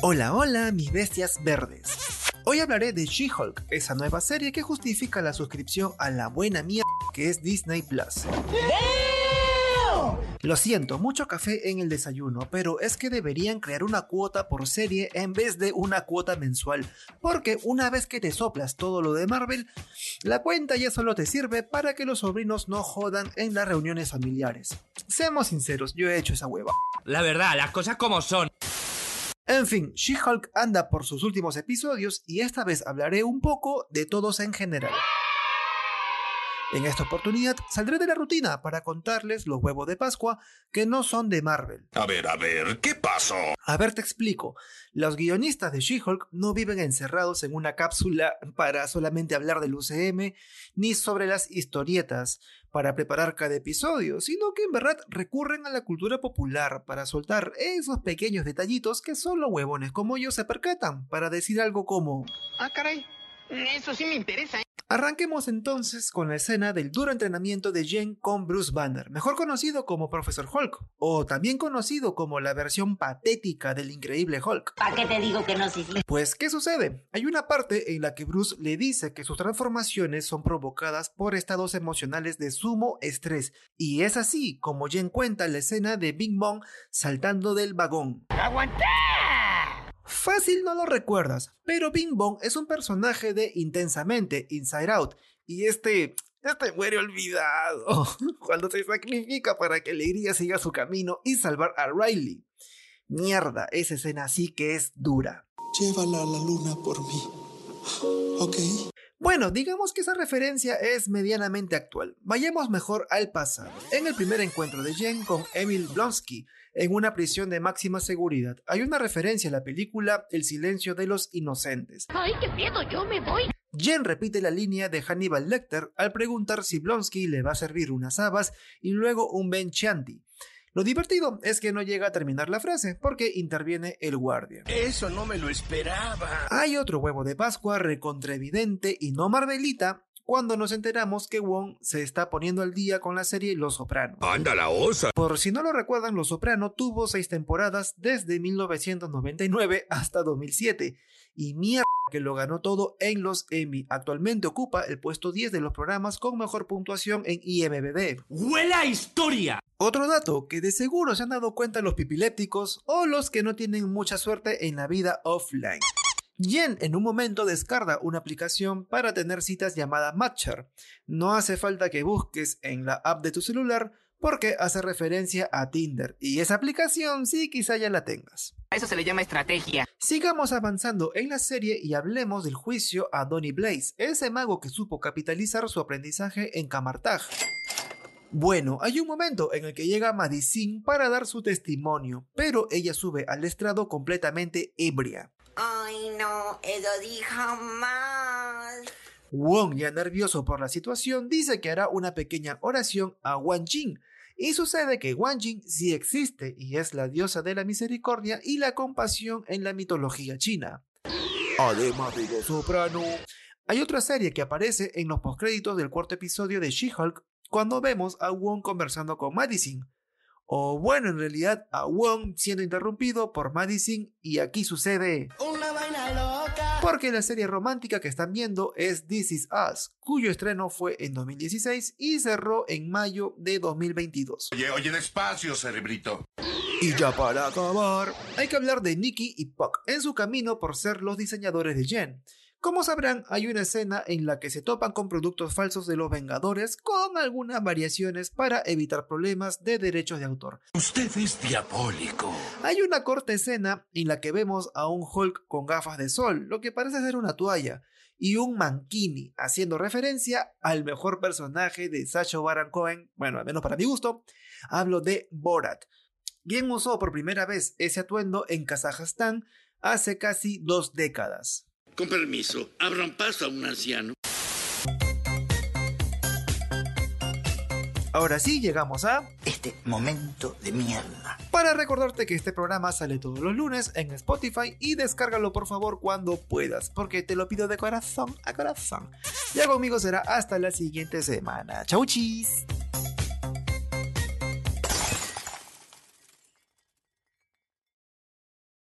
Hola, hola, mis bestias verdes. Hoy hablaré de She-Hulk, esa nueva serie que justifica la suscripción a la buena mierda que es Disney Plus. Lo siento, mucho café en el desayuno, pero es que deberían crear una cuota por serie en vez de una cuota mensual, porque una vez que te soplas todo lo de Marvel, la cuenta ya solo te sirve para que los sobrinos no jodan en las reuniones familiares. Seamos sinceros, yo he hecho esa hueva. La verdad, las cosas como son. En fin, She-Hulk anda por sus últimos episodios y esta vez hablaré un poco de todos en general. En esta oportunidad saldré de la rutina para contarles los huevos de Pascua que no son de Marvel. A ver, a ver, ¿qué pasó? A ver, te explico. Los guionistas de She-Hulk no viven encerrados en una cápsula para solamente hablar del UCM, ni sobre las historietas para preparar cada episodio, sino que en verdad recurren a la cultura popular para soltar esos pequeños detallitos que solo huevones como yo se percatan para decir algo como... Ah, caray. Eso sí me interesa. ¿eh? Arranquemos entonces con la escena del duro entrenamiento de Jen con Bruce Banner, mejor conocido como Professor Hulk, o también conocido como la versión patética del increíble Hulk. ¿Para qué te digo que no, Cisle? Pues, ¿qué sucede? Hay una parte en la que Bruce le dice que sus transformaciones son provocadas por estados emocionales de sumo estrés, y es así como Jen cuenta la escena de Bing Bong saltando del vagón. ¡Aguanté! Fácil no lo recuerdas, pero Bing Bong es un personaje de Intensamente, Inside Out, y este, este muere olvidado cuando se sacrifica para que Alegría siga su camino y salvar a Riley. Mierda, esa escena sí que es dura. Llévala a la luna por mí. ¿Ok? Bueno, digamos que esa referencia es medianamente actual. Vayamos mejor al pasado. En el primer encuentro de Jen con Emil Blonsky, en una prisión de máxima seguridad, hay una referencia a la película El silencio de los inocentes. Ay, qué miedo, yo me voy. Jen repite la línea de Hannibal Lecter al preguntar si Blonsky le va a servir unas habas y luego un Ben Chianti. Lo divertido es que no llega a terminar la frase porque interviene el guardia. Eso no me lo esperaba. Hay otro huevo de Pascua recontraevidente y no Marvelita cuando nos enteramos que Wong se está poniendo al día con la serie Los Soprano. Anda la osa. Por si no lo recuerdan, Los Soprano tuvo seis temporadas desde 1999 hasta 2007 y mierda que lo ganó todo en los Emmy. Actualmente ocupa el puesto 10 de los programas con mejor puntuación en IMBD. ¡Huele a historia! Otro dato que de seguro se han dado cuenta los pipilépticos o los que no tienen mucha suerte en la vida offline. Jen en un momento descarga una aplicación para tener citas llamada Matcher. No hace falta que busques en la app de tu celular porque hace referencia a Tinder y esa aplicación sí quizá ya la tengas. A eso se le llama estrategia. Sigamos avanzando en la serie y hablemos del juicio a Donny Blaze, ese mago que supo capitalizar su aprendizaje en Camartaj. Bueno, hay un momento en el que llega Madison para dar su testimonio, pero ella sube al estrado completamente ebria. Ay, no, eso dijo más. Wong, ya nervioso por la situación, dice que hará una pequeña oración a Wang Jing. Y sucede que Wang Jing sí existe y es la diosa de la misericordia y la compasión en la mitología china. Además de Soprano. Hay otra serie que aparece en los postcréditos del cuarto episodio de She-Hulk cuando vemos a Wong conversando con Madison. O bueno, en realidad a Wong siendo interrumpido por Madison y aquí sucede... Una vaina. Porque la serie romántica que están viendo es This Is Us, cuyo estreno fue en 2016 y cerró en mayo de 2022. Oye, oye, despacio, cerebrito. Y ya para acabar, hay que hablar de Nikki y Puck en su camino por ser los diseñadores de Jen. Como sabrán, hay una escena en la que se topan con productos falsos de los Vengadores con algunas variaciones para evitar problemas de derechos de autor. Usted es diabólico. Hay una corta escena en la que vemos a un Hulk con gafas de sol, lo que parece ser una toalla, y un mankini, haciendo referencia al mejor personaje de Sacha Baron Cohen, bueno, al menos para mi gusto, hablo de Borat. quien usó por primera vez ese atuendo en Kazajstán hace casi dos décadas. Con permiso, abran paso a un anciano. Ahora sí, llegamos a... Este momento de mierda. Para recordarte que este programa sale todos los lunes en Spotify y descárgalo por favor cuando puedas, porque te lo pido de corazón a corazón. Ya conmigo será hasta la siguiente semana. Chau chis.